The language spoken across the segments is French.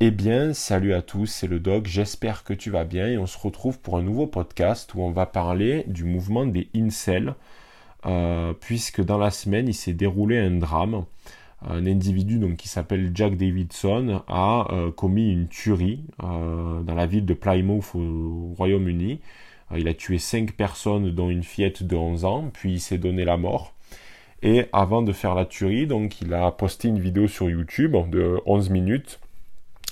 Eh bien, salut à tous, c'est le Doc, j'espère que tu vas bien et on se retrouve pour un nouveau podcast où on va parler du mouvement des incels, euh, puisque dans la semaine il s'est déroulé un drame. Un individu donc, qui s'appelle Jack Davidson a euh, commis une tuerie euh, dans la ville de Plymouth au Royaume-Uni. il a tué 5 personnes dont une fillette de 11 ans, puis il s'est donné la mort. Et avant de faire la tuerie, donc il a posté une vidéo sur YouTube de 11 minutes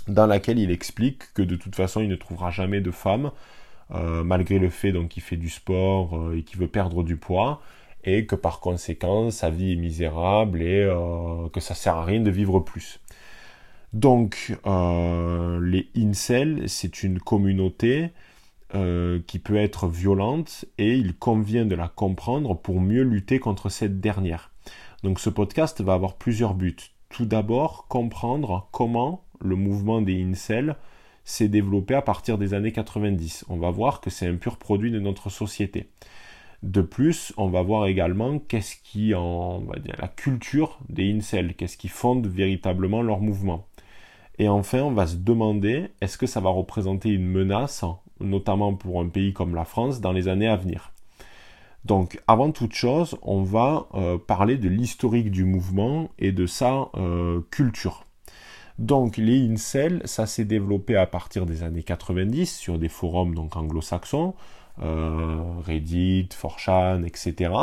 dans laquelle il explique que de toute façon il ne trouvera jamais de femme, euh, malgré le fait donc qu'il fait du sport euh, et qu'il veut perdre du poids, et que par conséquent sa vie est misérable et euh, que ça sert à rien de vivre plus. Donc les incels, c'est une communauté qui peut être violente et il convient de la comprendre pour mieux lutter contre cette dernière. Donc ce podcast va avoir plusieurs buts. Tout d'abord, comprendre comment le mouvement des incels s'est développé à partir des années 90. On va voir que c'est un pur produit de notre société. De plus, on va voir également qu'est-ce qui en va dire, la culture des incels, qu'est-ce qui fonde véritablement leur mouvement. Et enfin, on va se demander est-ce que ça va représenter une menace, notamment pour un pays comme la France, dans les années à venir? Donc, avant toute chose, on va euh, parler de l'historique du mouvement et de sa euh, culture. Donc les incels, ça s'est développé à partir des années 90 sur des forums donc anglo-saxons, euh, Reddit, 4chan, etc.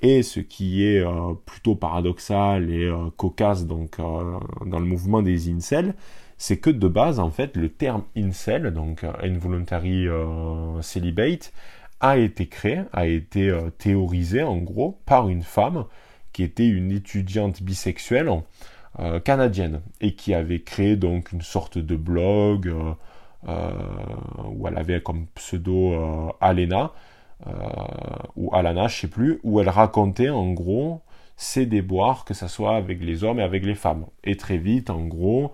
Et ce qui est euh, plutôt paradoxal et euh, cocasse donc dans le mouvement des incels, c'est que de base en fait le terme incel, donc involuntary celibate, a été créé, a été théorisé en gros par une femme qui était une étudiante bisexuelle euh, canadienne et qui avait créé donc une sorte de blog euh, euh, où elle avait comme pseudo Alena ou Alana, je sais plus, où elle racontait en gros ses déboires, que ce soit avec les hommes et avec les femmes. Et très vite, en gros,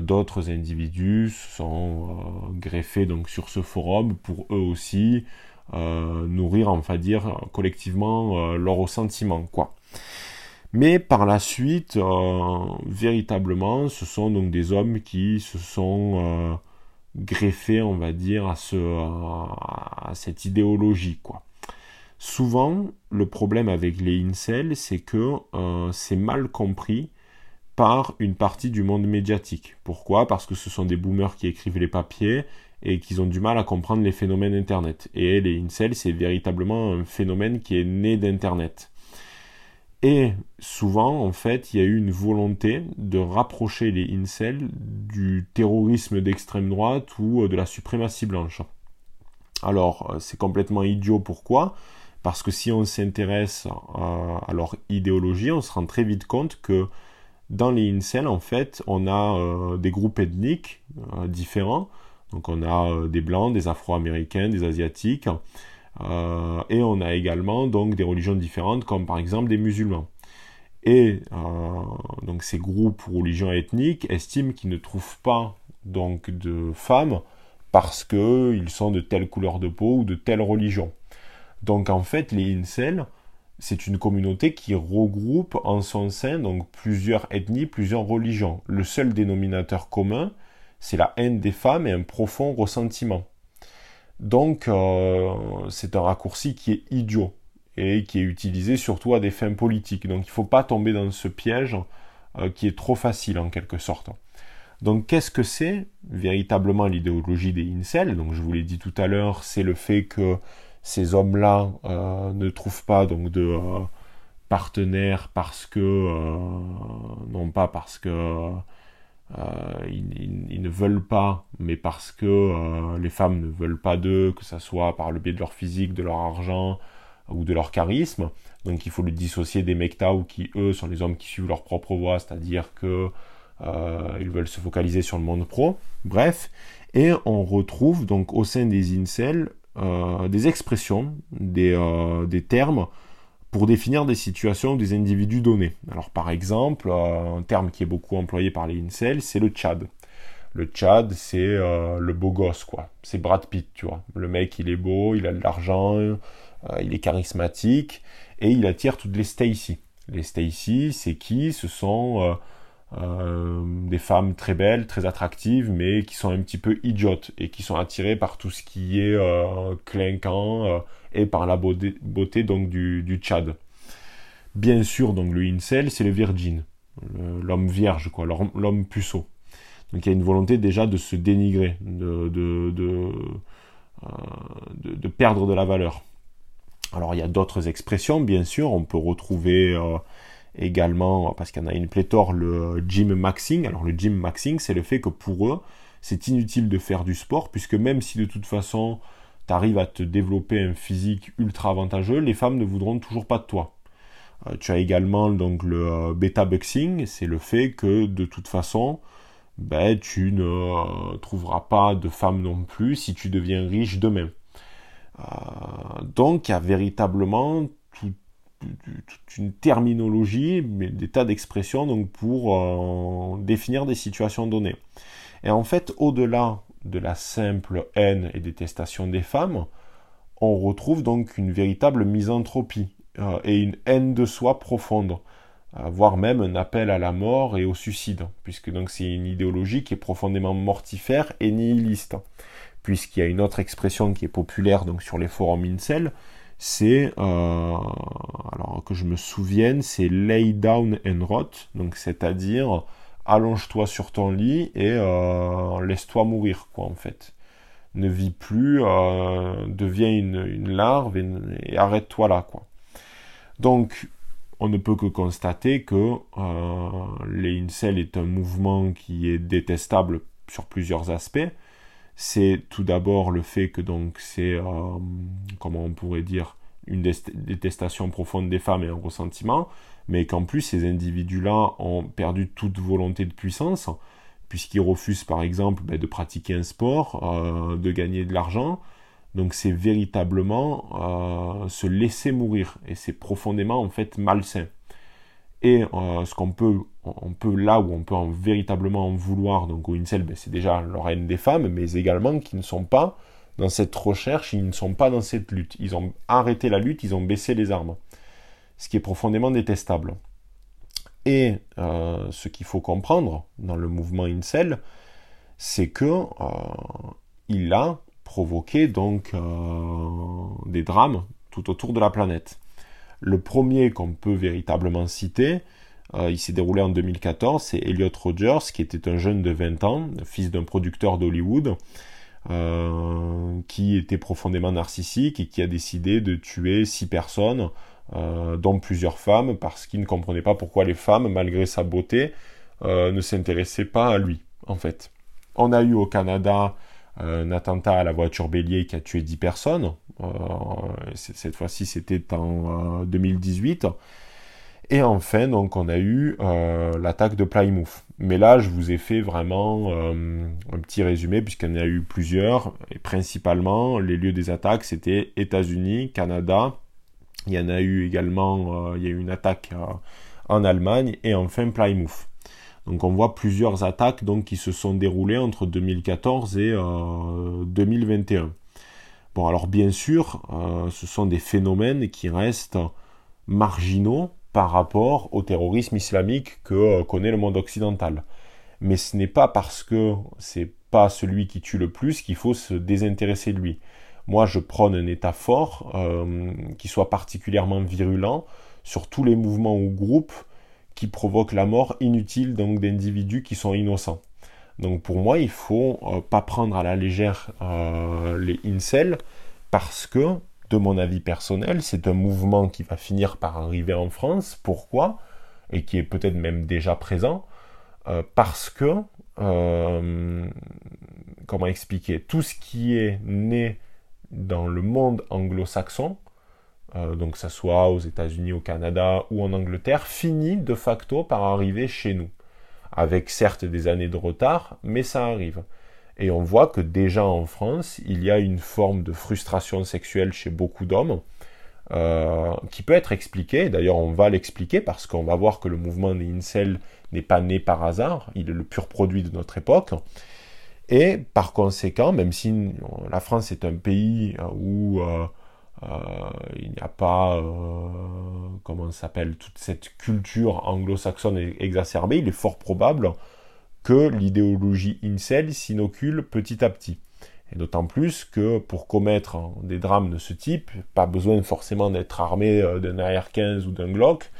d'autres individus sont greffés donc sur ce forum pour eux aussi nourrir, on va dire, collectivement leurs ressentiments, quoi. Mais par la suite, euh, véritablement, ce sont donc des hommes qui se sont euh, greffés, on va dire, à, ce, à cette idéologie. Souvent, le problème avec les incels, c'est que euh, c'est mal compris par une partie du monde médiatique. Pourquoi? Parce que ce sont des boomers qui écrivent les papiers et qui ont du mal à comprendre les phénomènes Internet. Et les incels, c'est véritablement un phénomène qui est né d'Internet. Et souvent, en fait, il y a eu une volonté de rapprocher les incels du terrorisme d'extrême droite ou euh, de la suprématie blanche. Alors, euh, c'est complètement idiot. Pourquoi? Parce que si on s'intéresse à, leur idéologie, on se rend très vite compte que dans les incels, en fait, on a euh, des groupes ethniques différents. Donc, on a des blancs, des afro-américains, des asiatiques. Euh, et on a également donc des religions différentes, comme par exemple des musulmans. Et euh, donc ces groupes ou religions ethniques estiment qu'ils ne trouvent pas donc de femmes parce qu'ils sont de telle couleur de peau ou de telle religion. Donc en fait, les incels, c'est une communauté qui regroupe en son sein donc plusieurs ethnies, plusieurs religions. Le seul dénominateur commun, c'est la haine des femmes et un profond ressentiment. Donc euh, c'est un raccourci qui est idiot et qui est utilisé surtout à des fins politiques. Donc il ne faut pas tomber dans ce piège euh, qui est trop facile en quelque sorte. Donc qu'est-ce que c'est véritablement l'idéologie des incels? Donc je vous l'ai dit tout à l'heure, c'est le fait que ces hommes-là euh, ne trouvent pas donc de partenaires parce que non pas parce que euh, ils, ne veulent pas, mais parce que euh, les femmes ne veulent pas d'eux, que ce soit par le biais de leur physique, de leur argent ou de leur charisme. Donc il faut le dissocier des ou qui, eux, sont les hommes qui suivent leur propre voie, c'est-à-dire que euh, ils veulent se focaliser sur le monde pro. Bref, et on retrouve donc au sein des incels des expressions, des termes pour définir des situations ou des individus donnés. Alors par exemple, euh, un terme qui est beaucoup employé par les incels, c'est le Tchad. Le Tchad, c'est euh, le beau gosse, quoi. C'est Brad Pitt, tu vois. Le mec, il est beau, il a de l'argent, euh, il est charismatique, et il attire toutes les Stacy. Les Stacy, c'est qui? Ce sont des femmes très belles, très attractives, mais qui sont un petit peu idiotes et qui sont attirées par tout ce qui est clinquant et par la beauté, donc du, du Tchad. Bien sûr, donc le incel, c'est le virgin, l'homme vierge, quoi, l'homme puceau. Donc il y a une volonté déjà de se dénigrer, de, de, de, euh, perdre de la valeur. Alors il y a d'autres expressions, bien sûr, on peut retrouver euh, également, parce qu'il y en a une pléthore, le gym maxing. Alors le gym maxing, c'est le fait que pour eux, c'est inutile de faire du sport, puisque même si de toute façon tu à te développer un physique ultra avantageux, les femmes ne voudront toujours pas de toi. Euh, tu as également donc le beta buxing, c'est le fait que de toute façon, ben, tu ne euh, trouveras pas de femme non plus si tu deviens riche demain. Euh, donc il y a véritablement toute une terminologie, mais des tas d'expressions donc pour euh, définir des situations données. Et en fait, au-delà de la simple haine et détestation des femmes, on retrouve donc une véritable misanthropie et une haine de soi profonde voire même un appel à la mort et au suicide, puisque donc c'est une idéologie qui est profondément mortifère et nihiliste, puisqu'il y a une autre expression qui est populaire donc sur les forums incel, c'est euh, alors que je me souvienne, c'est lay down and rot, donc c'est-à-dire allonge-toi sur ton lit et euh, laisse-toi mourir, quoi en. Ne vis plus, euh, deviens une, larve et, et arrête-toi là. Donc on ne peut que constater que euh, les incels est un mouvement qui est détestable sur plusieurs aspects. C'est tout d'abord le fait que donc c'est, euh, comment on pourrait dire, une détestation profonde des femmes et un ressentiment, mais qu'en plus ces individus-là ont perdu toute volonté de puissance, puisqu'ils refusent par exemple ben, de pratiquer un sport, euh, de gagner de l'argent, donc c'est véritablement euh, se laisser mourir et c'est profondément en fait malsain. Et euh, ce qu'on peut, on peut là où on peut en, véritablement en vouloir donc au ben, c'est déjà leur haine des femmes, mais également qui ne sont pas dans cette recherche, ils ne sont pas dans cette lutte. Ils ont arrêté la lutte, ils ont baissé les armes, ce qui est profondément détestable. Et euh, ce qu'il faut comprendre dans le mouvement incel, c'est que il a provoquer donc euh, des drames tout autour de la planète. Le premier qu'on peut véritablement citer, euh, il s'est déroulé en 2014, c'est Elliot Rogers, qui était un jeune de 20 ans, fils d'un producteur d'Hollywood, euh, qui était profondément narcissique et qui a décidé de tuer six personnes, dont plusieurs femmes, parce qu'il ne comprenait pas pourquoi les femmes, malgré sa beauté, ne s'intéressaient pas à lui, en fait. On a eu au Canada un attentat à la voiture bélier qui a tué 10 personnes. Euh, cette fois-ci, c'était en 2018. Euh, et enfin, donc, on a eu euh, l'attaque de Plymouth. Mais là, je vous ai fait vraiment un petit résumé, puisqu'il y en a eu plusieurs. Et principalement, les lieux des attaques, c'était États-Unis, Canada. Il y en a eu également, il y a eu une attaque en Allemagne. Et enfin, Plymouth. Donc on voit plusieurs attaques qui se sont déroulées entre 2014 et 2021. Euh, bon alors bien sûr, euh, ce sont des phénomènes qui restent marginaux par rapport au terrorisme islamique que euh, connaît le monde occidental. Mais ce n'est pas parce que c'est pas celui qui tue le plus qu'il faut se désintéresser de lui. Moi, je prône un État fort qui soit particulièrement virulent sur tous les mouvements ou groupes qui provoque la mort inutile d'individus qui sont innocents. Donc pour moi, il faut euh, pas prendre à la légère euh, les incels parce que, de mon avis personnel, c'est un mouvement qui va finir par arriver en France. Pourquoi? Et qui est peut-être même déjà présent euh, parce que, comment expliquer, tout ce qui est né dans le monde anglo-saxon, euh, donc ça soit aux États-Unis, au Canada ou en Angleterre, finit de facto par arriver chez nous. Avec certes des années de retard, mais ça arrive. Et on voit que déjà en France, il y a une forme de frustration sexuelle chez beaucoup d'hommes, euh, qui peut être expliquée, d'ailleurs on va l'expliquer parce qu'on va voir que le mouvement des incels n'est pas né par hasard, il est le pur produit de notre époque. Et par conséquent, même si la France est un pays où il n'y a pas, comment s'appelle, toute cette culture anglo-saxonne exacerbée, il est fort probable que l'idéologie incel s'inocule petit à petit. Et d'autant plus que pour commettre des drames de ce type, pas besoin forcément d'être armé euh, d'un AR-15 ou d'un Glock.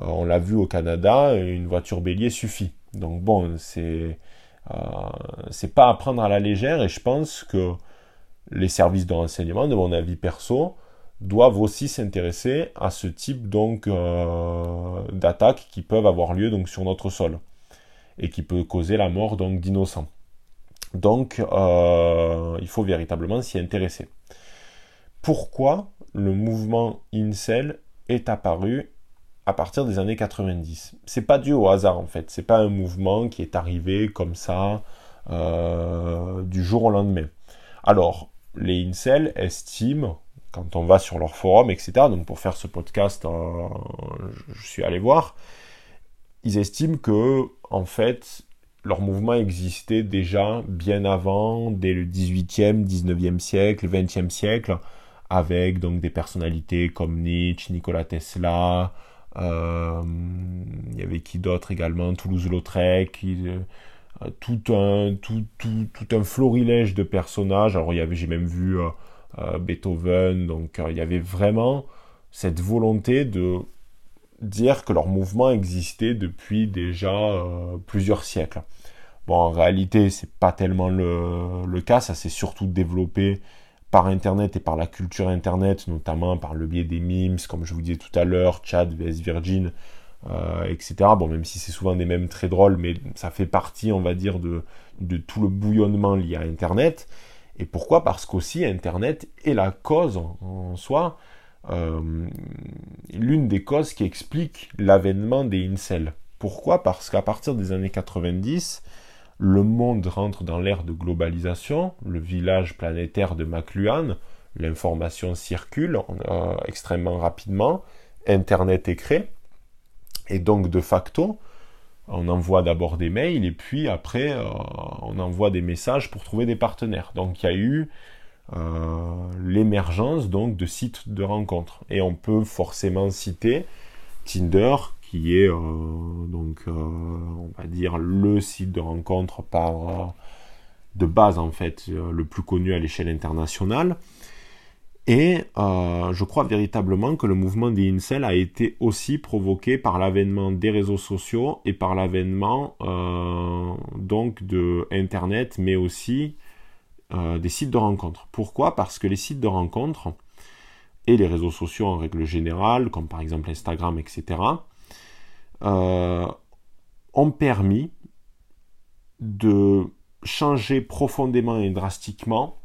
Euh, on l'a vu au Canada, une voiture bélier suffit. Donc bon, c'est euh, c'est pas à prendre à la légère et je pense que les services de renseignement, de mon avis perso, doivent aussi s'intéresser à ce type donc d'attaques qui peuvent avoir lieu sur notre sol et qui peut causer la mort d'innocents. Donc, euh, il faut véritablement s'y intéresser. Pourquoi le mouvement incel est apparu à partir des années 90 C'est pas dû au hasard en fait. C'est pas un mouvement qui est arrivé comme ça euh, du jour au lendemain. Alors, les incels estiment, quand on va sur leur forum, etc. Donc pour faire ce podcast, euh, je suis allé voir. Ils estiment que en fait leur mouvement existait déjà bien avant, dès le 18e, 19e siècle, 20e siècle, avec donc des personnalités comme Nietzsche, Nikola Tesla, il y avait qui d'autre également, Toulouse-Lautrec, euh, tout, un, florilège de personnages. Alors j'ai même vu euh, Beethoven, donc il y avait vraiment cette volonté de dire que leur mouvement existait depuis déjà plusieurs siècles. Bon, en réalité, c'est pas tellement le, cas, ça s'est surtout développé par Internet et par la culture Internet, notamment par le biais des memes, comme je vous disais tout à l'heure, Chad vs Virgin, euh, etc. Bon, même si c'est souvent des mèmes très drôles, mais ça fait partie, on va dire, de, tout le bouillonnement lié à Internet. Et pourquoi? Parce qu'aussi Internet est la cause en, soi, euh, l'une des causes qui explique l'avènement des incels. Pourquoi? Parce qu'à partir des années 90, le monde rentre dans l'ère de globalisation, le village planétaire de McLuhan, l'information circule extrêmement rapidement, Internet est créé, et donc de facto, on envoie d'abord des mails et puis après euh, on envoie des messages pour trouver des partenaires. Donc il y a eu euh, l'émergence donc de sites de rencontres. Et on peut forcément citer Tinder qui est euh, donc euh, on va dire le site de rencontre par euh, de base en fait le plus connu à l'échelle internationale. Et je crois véritablement que le mouvement des incels a été aussi provoqué par l'avènement des réseaux sociaux et par l'avènement donc de Internet, mais aussi des sites de rencontres. Pourquoi? Parce que les sites de rencontres et les réseaux sociaux en règle générale, comme par exemple Instagram, etc., euh, ont permis de changer profondément et drastiquement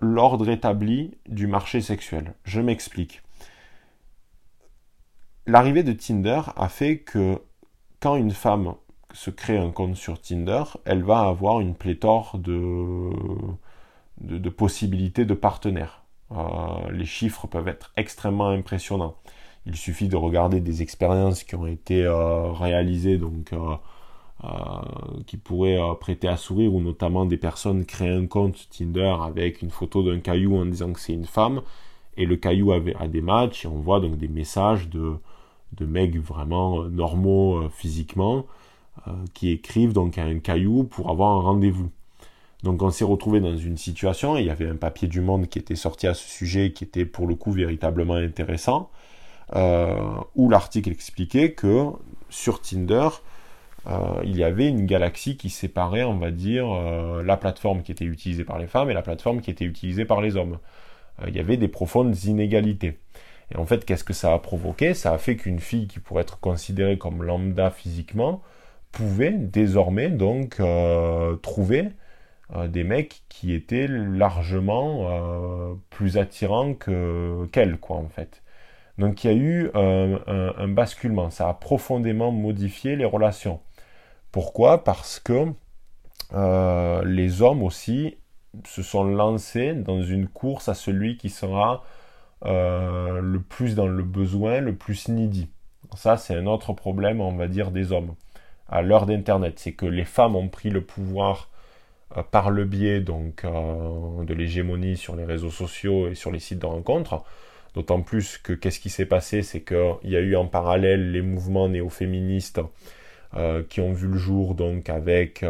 l'ordre établi du marché sexuel. Je m'explique. L'arrivée de Tinder a fait que quand une femme se crée un compte sur Tinder, elle va avoir une pléthore de, de, possibilités de partenaires. Euh, les chiffres peuvent être extrêmement impressionnants. Il suffit de regarder des expériences qui ont été euh, réalisées, donc euh, euh, qui pourraient prêter à sourire, ou notamment des personnes créent un compte Tinder avec une photo d'un caillou en disant que c'est une femme, et le caillou a, des matchs, et on voit donc des messages de, de mecs vraiment normaux physiquement, qui écrivent donc à un caillou pour avoir un rendez-vous. Donc on s'est retrouvé dans une situation, il y avait un papier du Monde qui était sorti à ce sujet, qui était pour le coup véritablement intéressant, où l'article expliquait que sur Tinder, euh, il y avait une galaxie qui séparait, on va dire, euh, la plateforme qui était utilisée par les femmes et la plateforme qui était utilisée par les hommes. il y avait des profondes inégalités. Et en fait, qu'est-ce que ça a provoqué? Ça a fait qu'une fille qui pourrait être considérée comme lambda physiquement pouvait désormais donc trouver des mecs qui étaient largement plus attirants que qu'elle, quoi, en fait. Donc il y a eu un, basculement, ça a profondément modifié les relations. Pourquoi? Parce que euh, les hommes aussi se sont lancés dans une course à celui qui sera euh, le plus dans le besoin, le plus needy. Ça, c'est un autre problème, on va dire, des hommes à l'heure d'Internet. C'est que les femmes ont pris le pouvoir par le biais donc de l'hégémonie sur les réseaux sociaux et sur les sites de rencontres. D'autant plus que qu'est-ce qui s'est passé, c'est qu'il y a eu en parallèle les mouvements néo-féministes qui ont vu le jour donc avec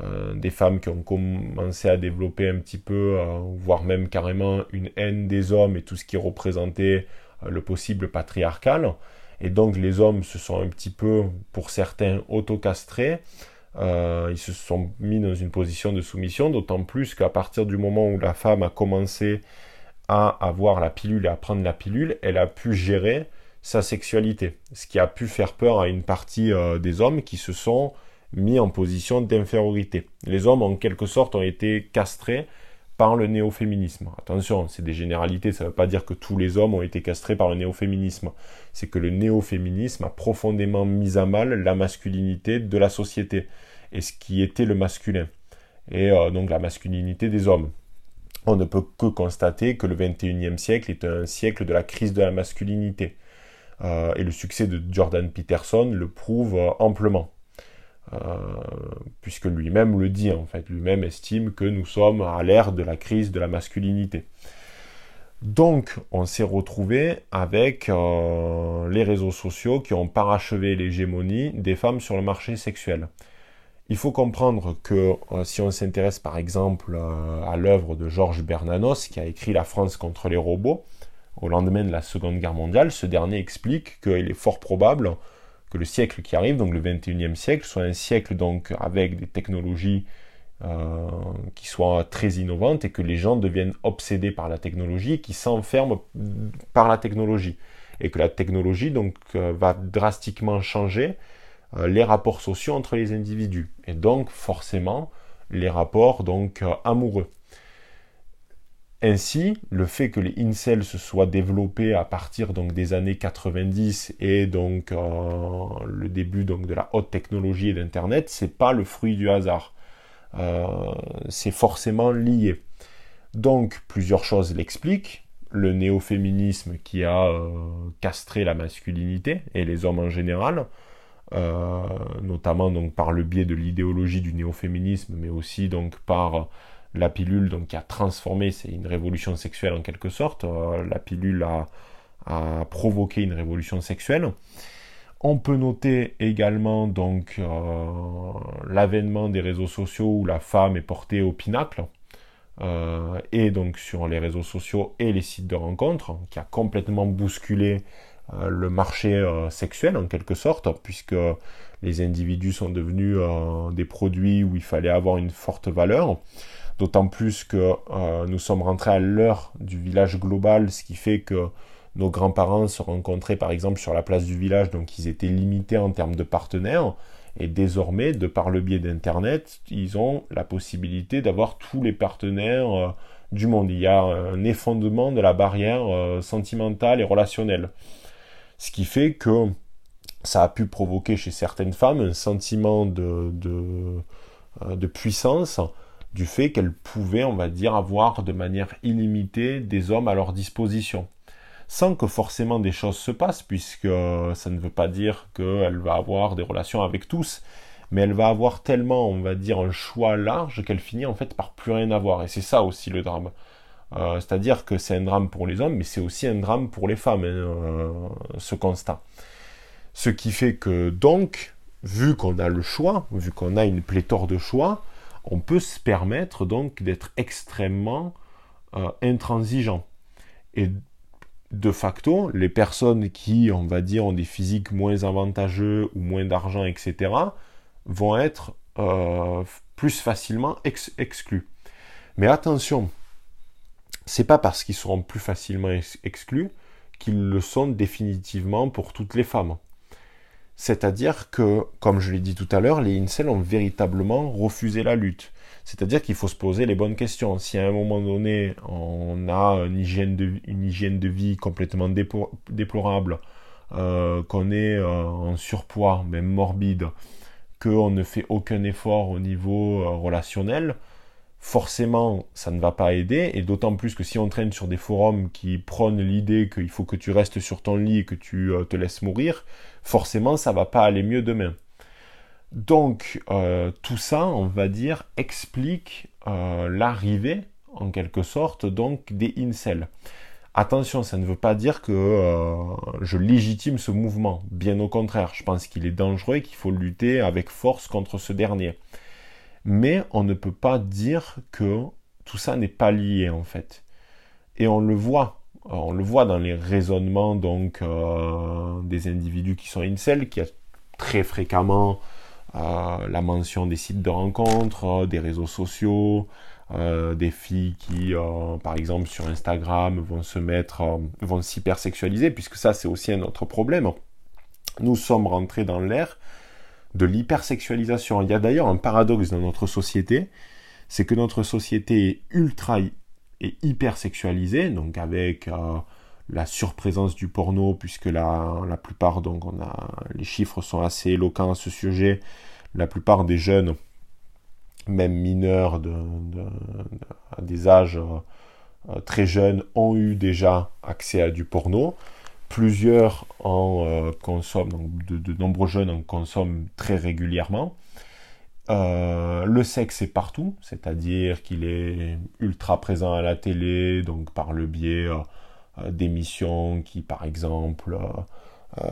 euh, des femmes qui ont commencé à développer un petit peu, euh, voire même carrément une haine des hommes et tout ce qui représentait euh, le possible patriarcal. Et donc les hommes se sont un petit peu, pour certains, autocastrés. ils se sont mis dans une position de soumission, d'autant plus qu'à partir du moment où la femme a commencé à avoir la pilule et à prendre la pilule, elle a pu gérer sa sexualité. Ce qui a pu faire peur à une partie des hommes qui se sont mis en position d'infériorité. Les hommes, en quelque sorte, ont été castrés par le néo-féminisme. Attention, c'est des généralités, ça ne veut pas dire que tous les hommes ont été castrés par le néo-féminisme. C'est que le néo-féminisme a profondément mis à mal la masculinité de la société et ce qui était le masculin. Et euh, donc la masculinité des hommes. On ne peut que constater que le 21e siècle est un siècle de la crise de la masculinité. Euh, et le succès de Jordan Peterson le prouve euh, amplement. Euh, puisque lui-même le dit en fait, lui-même estime que nous sommes à l'ère de la crise de la masculinité. Donc on s'est retrouvé avec les réseaux sociaux qui ont parachevé l'hégémonie des femmes sur le marché sexuel. Il faut comprendre que euh, si on s'intéresse par exemple à l'œuvre de Georges Bernanos qui a écrit La France contre les robots au lendemain de la Seconde Guerre mondiale, ce dernier explique qu'il est fort probable que le siècle qui arrive, donc le 21e siècle, soit un siècle donc avec des technologies euh, qui soient très innovantes et que les gens deviennent obsédés par la technologie qui s'enferment par la technologie. Et que la technologie donc euh, va drastiquement changer euh, les rapports sociaux entre les individus et donc forcément les rapports donc amoureux. Ainsi, le fait que les incels se soient développés à partir donc des années 90 et donc euh, le début de la haute technologie et d'internet, c'est pas le fruit du hasard. Euh, c'est forcément lié. Donc plusieurs choses l'expliquent. Le néo-féminisme qui a euh, castré la masculinité et les hommes en général, notamment donc par le biais de l'idéologie du néo-féminisme, mais aussi donc par la pilule donc qui a transformé, c'est une révolution sexuelle en quelque sorte. Euh, la pilule a, provoqué une révolution sexuelle. On peut noter également donc euh, l'avènement des réseaux sociaux où la femme est portée au pinacle. Euh, et donc sur les réseaux sociaux et les sites de rencontres, qui a complètement bousculé le marché sexuel en quelque sorte, puisque les individus sont devenus des produits où il fallait avoir une forte valeur. D'autant plus que euh, nous sommes rentrés à l'heure du village global, ce qui fait que nos grands-parents se rencontraient par exemple sur la place du village, donc ils étaient limités en termes de partenaires. Et désormais, de par le biais d'Internet, ils ont la possibilité d'avoir tous les partenaires euh, du monde. Il y a un effondrement de la barrière euh, sentimentale et relationnelle. Ce qui fait que ça a pu provoquer chez certaines femmes un sentiment de, de puissance du fait qu'elles pouvaient, on va dire, avoir de manière illimitée des hommes à leur disposition. Sans que forcément des choses se passent, puisque ça ne veut pas dire qu'elle va avoir des relations avec tous, mais elle va avoir tellement, on va dire, un choix large qu'elle finit en fait par plus rien avoir. Et c'est ça aussi le drame. Euh, c'est-à-dire que c'est un drame pour les hommes, mais c'est aussi un drame pour les femmes, hein, euh, ce constat. Ce qui fait que donc, vu qu'on a le choix, vu qu'on a une pléthore de choix, on peut se permettre donc d'être extrêmement euh, intransigeant. Et de facto, les personnes qui, on va dire, ont des physiques moins avantageux ou moins d'argent, etc., vont être plus facilement exclus. Mais attention, c'est pas parce qu'ils seront plus facilement exclus qu'ils le sont définitivement pour toutes les femmes. C'est-à-dire que, comme je l'ai dit tout à l'heure, les incels ont véritablement refusé la lutte. C'est-à-dire qu'il faut se poser les bonnes questions. Si à un moment donné, on a une hygiène de, vie complètement déplorable, euh, qu'on est euh, en surpoids, même morbide, qu'on ne fait aucun effort au niveau euh, relationnel, forcément, ça ne va pas aider, et d'autant plus que si on traîne sur des forums qui prônent l'idée qu'il faut que tu restes sur ton lit et que tu te laisses mourir, forcément ça va pas aller mieux demain. Donc tout ça, on va dire, explique l'arrivée, en quelque sorte, donc des incels. Attention, ça ne veut pas dire que euh, je légitime ce mouvement. Bien au contraire, je pense qu'il est dangereux et qu'il faut lutter avec force contre ce dernier. Mais on ne peut pas dire que tout ça n'est pas lié en fait. Et on le voit. On le voit dans les raisonnements donc euh, des individus qui sont incels, qui a très fréquemment euh, la mention des sites de rencontres, des réseaux sociaux, euh, des filles qui, euh, par exemple, sur Instagram vont se mettre, euh, vont s'hypersexualiser, puisque ça, c'est aussi un autre problème. Nous sommes rentrés dans l'ère de l'hypersexualisation. Il y a d'ailleurs un paradoxe dans notre société, c'est que notre société est ultra et hypersexualisée, donc avec la surprésence du porno, puisque la, la plupart, donc on a, les chiffres sont assez éloquents à ce sujet, la plupart des jeunes même mineurs de, des âges euh, très jeunes ont eu déjà accès à du porno. Plusieurs en euh, consomment, de, nombreux jeunes en consomment très régulièrement. Euh, le sexe est partout, c'est-à-dire qu'il est ultra présent à la télé, donc par le biais d'émissions qui, par exemple, euh,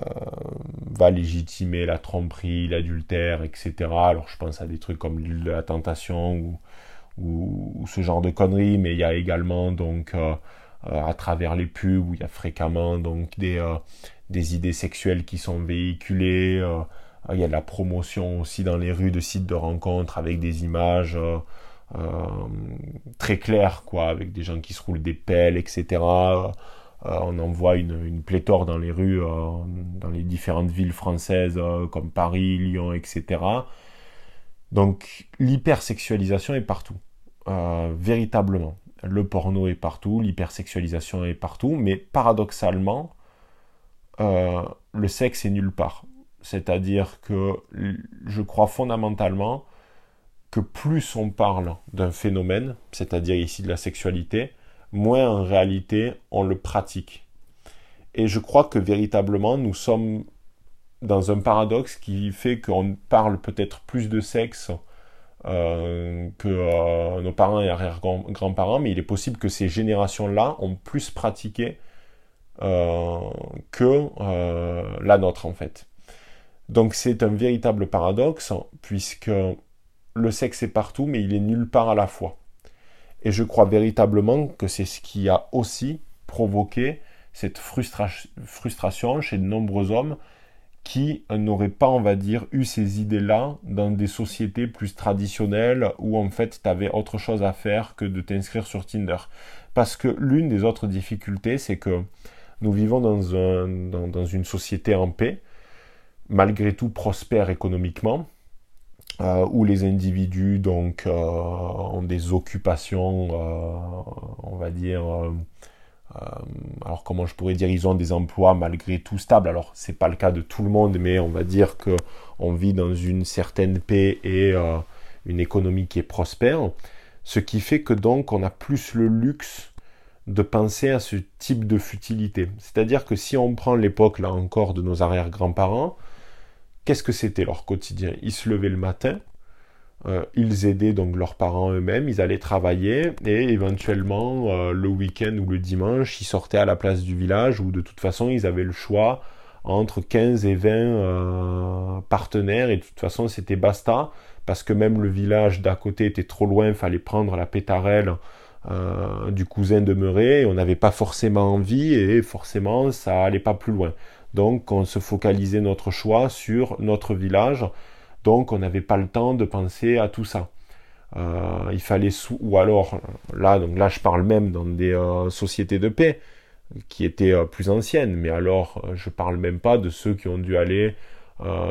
va légitimer la tromperie, l'adultère, etc. Alors je pense à des trucs comme l'île de la tentation ou, ce genre de conneries, mais il y a également donc euh, euh, à travers les pubs où il y a fréquemment donc des, des idées sexuelles qui sont véhiculées. il y a de la promotion aussi dans les rues de sites de rencontres avec des images très claires, quoi, avec des gens qui se roulent des pelles, etc. Euh, on en voit une, pléthore dans les rues, euh, dans les différentes villes françaises euh, comme Paris, Lyon, etc. Donc l'hypersexualisation est partout, véritablement. Le porno est partout, l'hypersexualisation est partout, mais paradoxalement, le sexe est nulle part. C'est-à-dire que je crois fondamentalement que plus on parle d'un phénomène, c'est-à-dire ici de la sexualité, moins en réalité on le pratique. Et je crois que véritablement nous sommes dans un paradoxe qui fait qu'on parle peut-être plus de sexe euh, que euh, nos parents et arrière-grands-parents, mais il est possible que ces générations-là ont plus pratiqué euh, que la nôtre en fait. Donc c'est un véritable paradoxe puisque le sexe est partout mais il est nulle part à la fois. Et je crois véritablement que c'est ce qui a aussi provoqué cette frustration chez de nombreux hommes qui n'auraient pas, on va dire, eu ces idées-là dans des sociétés plus traditionnelles où en fait tu avais autre chose à faire que de t'inscrire sur Tinder. Parce que l'une des autres difficultés, c'est que nous vivons dans, un, dans une société en paix, malgré tout prospère économiquement, euh, où les individus donc euh, ont des occupations, euh, on va dire, alors comment je pourrais dire, ils ont des emplois malgré tout stables. Alors c'est pas le cas de tout le monde, mais on va dire que on vit dans une certaine paix et une économie qui est prospère, ce qui fait que donc on a plus le luxe de penser à ce type de futilité. C'est-à-dire que si on prend l'époque là encore de nos arrière-grands-parents, Qu'est-ce que c'était leur quotidien? Ils se levaient le matin, euh, ils aidaient donc leurs parents eux-mêmes, ils allaient travailler et éventuellement euh, le week-end ou le dimanche, ils sortaient à la place du village où de toute façon ils avaient le choix entre 15 et 20 euh, partenaires et de toute façon c'était basta parce que même le village d'à côté était trop loin, il fallait prendre la pétarelle du cousin demeuré, on n'avait pas forcément envie et forcément ça allait pas plus loin. Donc on se focalisait notre choix sur notre village. Donc on n'avait pas le temps de penser à tout ça. Euh, il fallait ou alors là donc là je parle même dans des euh, sociétés de paix qui étaient euh, plus anciennes. Mais alors je parle même pas de ceux qui ont dû aller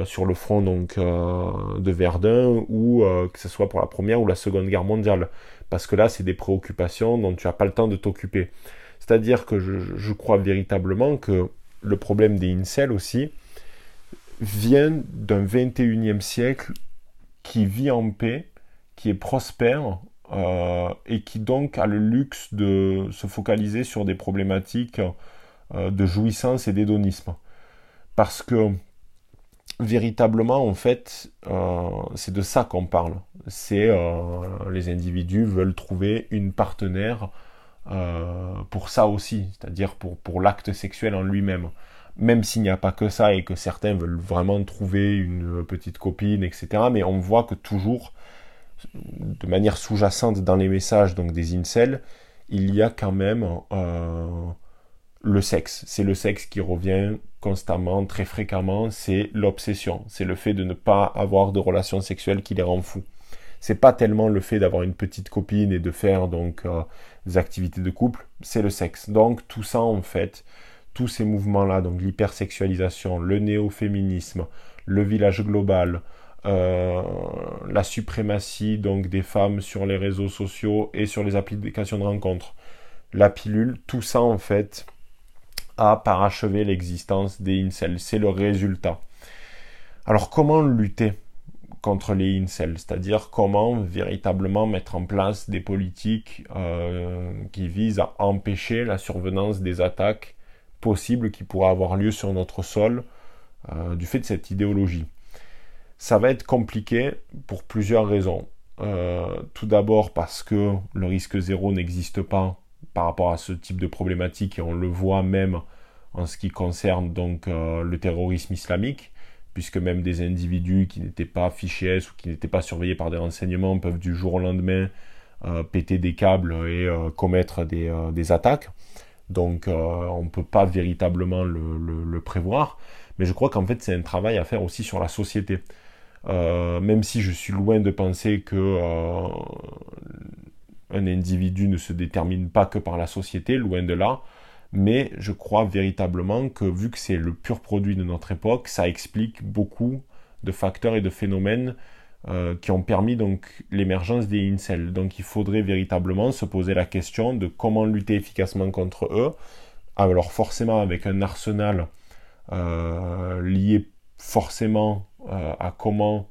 sur le front donc de Verdun ou que ce soit pour la première ou la seconde guerre mondiale. Parce que là c'est des préoccupations dont tu n'as pas le temps de t'occuper. C'est à dire que je crois véritablement que le problème des incels aussi, vient d'un 21e siècle qui vit en paix, qui est prospère euh, et qui donc a le luxe de se focaliser sur des problématiques euh, de jouissance et d'hédonisme. Parce que véritablement, en fait, euh, c'est de ça qu'on parle. C'est les individus veulent trouver une partenaire pour ça aussi, c'est-à-dire pour, pour l'acte sexuel en lui-même. Même s'il n'y a pas que ça et que certains veulent vraiment trouver une petite copine, etc. Mais on voit que toujours, de manière sous-jacente dans les messages donc des incels, il y a quand même le sexe. C'est le sexe qui revient constamment, très fréquemment, c'est l'obsession. C'est le fait de ne pas avoir de relations sexuelles qui les rend fous. C'est pas tellement le fait d'avoir une petite copine et de faire donc euh, des activités de couple, c'est le sexe. Donc tout ça en fait, tous ces mouvements-là, donc l'hypersexualisation, le néo-féminisme, le village global, euh, la suprématie donc des femmes sur les réseaux sociaux et sur les applications de rencontres, la pilule, tout ça en fait, à parachever l'existence des incels. C'est le résultat. Alors comment lutter contre les incels? C'est-à-dire comment véritablement mettre en place des politiques euh, qui visent à empêcher la survenance des attaques possibles qui pourraient avoir lieu sur notre sol euh, du fait de cette idéologie. Ça va être compliqué pour plusieurs raisons. Euh, tout d'abord parce que le risque zéro n'existe pas par rapport à ce type de problématique et on le voit même en ce qui concerne donc euh, le terrorisme islamique, puisque même des individus qui n'étaient pas fichés ou qui n'étaient pas surveillés par des renseignements peuvent du jour au lendemain péter des câbles et commettre des, attaques. Donc on ne peut pas véritablement le, prévoir. Mais je crois qu'en fait c'est un travail à faire aussi sur la société. même si je suis loin de penser que un individu ne se détermine pas que par la société, loin de là, mais je crois véritablement que vu que c'est le pur produit de notre époque, ça explique beaucoup de facteurs et de phénomènes euh, qui ont permis donc l'émergence des incels. Donc il faudrait véritablement se poser la question de comment lutter efficacement contre eux. Alors forcément avec un arsenal euh, lié forcément euh, à comment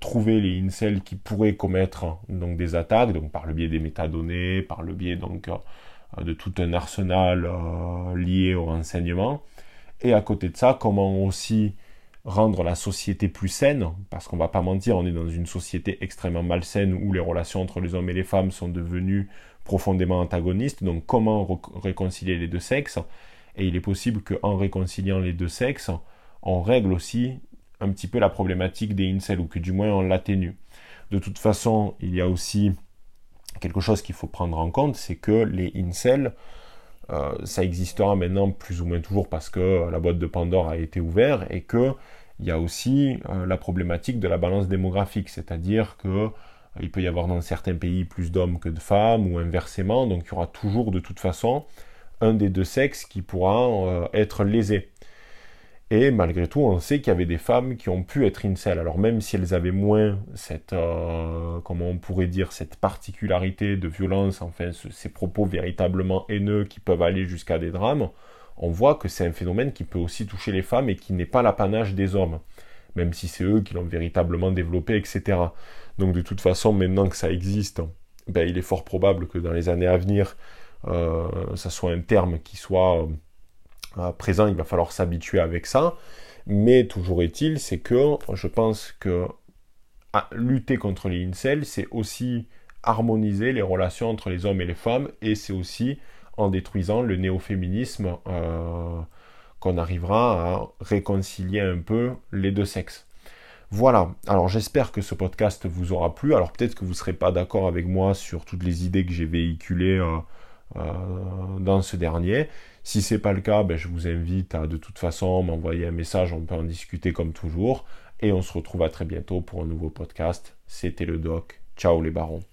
trouver les incels qui pourraient commettre donc des attaques, donc par le biais des métadonnées, par le biais donc de tout un arsenal lié au renseignement. Et à côté de ça, comment aussi rendre la société plus saine, parce qu'on va pas mentir, on est dans une société extrêmement malsaine où les relations entre les hommes et les femmes sont devenues profondément antagonistes. Donc comment réconcilier les deux sexes? Et il est possible qu'en réconciliant les deux sexes, on règle aussi un petit peu la problématique des incels, ou que du moins on l'atténue. De toute façon, il y a aussi quelque chose qu'il faut prendre en compte, c'est que les incels, euh, ça existera maintenant plus ou moins toujours parce que la boîte de Pandore a été ouverte et que il y a aussi euh, la problématique de la balance démographique, c'est-à-dire que euh, il peut y avoir dans certains pays plus d'hommes que de femmes ou inversement, donc il y aura toujours de toute façon un des deux sexes qui pourra être lésé. Et malgré tout, on sait qu'il y avait des femmes qui ont pu être incel. Alors même si elles avaient moins cette, euh, comment on pourrait dire, cette particularité de violence, enfin ces propos véritablement haineux qui peuvent aller jusqu'à des drames, on voit que c'est un phénomène qui peut aussi toucher les femmes et qui n'est pas l'apanage des hommes, même si c'est eux qui l'ont véritablement développé, etc. Donc de toute façon, maintenant que ça existe, ben, il est fort probable que dans les années à venir, euh, ça soit un terme qui soit à présent, il va falloir s'habituer avec ça. Mais toujours est-il, c'est que je pense que lutter contre les incels, c'est aussi harmoniser les relations entre les hommes et les femmes, et c'est aussi en détruisant le néo-féminisme euh, qu'on arrivera à réconcilier un peu les deux sexes. Voilà, alors j'espère que ce podcast vous aura plu. Alors peut-être que vous ne serez pas d'accord avec moi sur toutes les idées que j'ai véhiculées euh, euh, dans ce dernier. Si c'est pas le cas, ben, je vous invite à de toute façon m'envoyer un message, on peut en discuter comme toujours. Et on se retrouve à très bientôt pour un nouveau podcast. C'était le doc. Ciao les barons.